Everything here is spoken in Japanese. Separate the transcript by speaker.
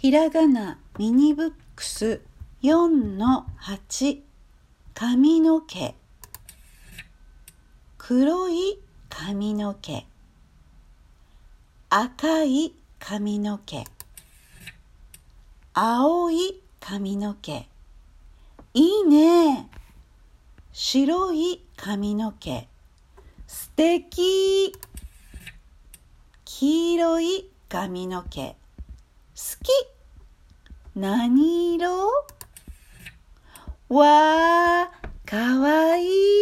Speaker 1: ひらがなミニブックス4の8髪の毛。黒い髪の毛。赤い髪の毛。青い髪の毛。いいね。白い髪の毛。すてき黄色い髪の毛。好き。何色？わーかわいい。